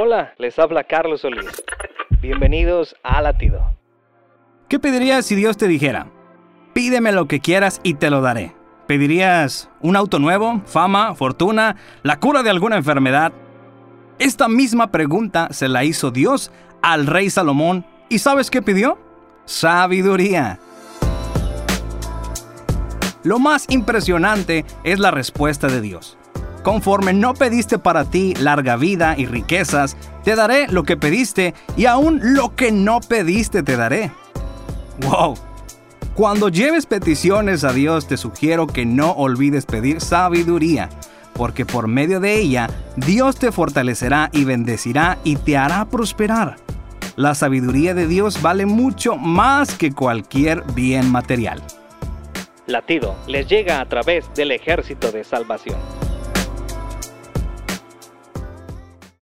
Hola, les habla Carlos Solís. Bienvenidos a Latido. ¿Qué pedirías si Dios te dijera? Pídeme lo que quieras y te lo daré. ¿Pedirías un auto nuevo, fama, fortuna, la cura de alguna enfermedad? Esta misma pregunta se la hizo Dios al rey Salomón. ¿Y sabes qué pidió? Sabiduría. Lo más impresionante es la respuesta de Dios. Conforme no pediste para ti larga vida y riquezas, te daré lo que pediste y aún lo que no pediste te daré. ¡Wow! Cuando lleves peticiones a Dios te sugiero que no olvides pedir sabiduría, porque por medio de ella Dios te fortalecerá y bendecirá y te hará prosperar. La sabiduría de Dios vale mucho más que cualquier bien material. Latido les llega a través del ejército de salvación.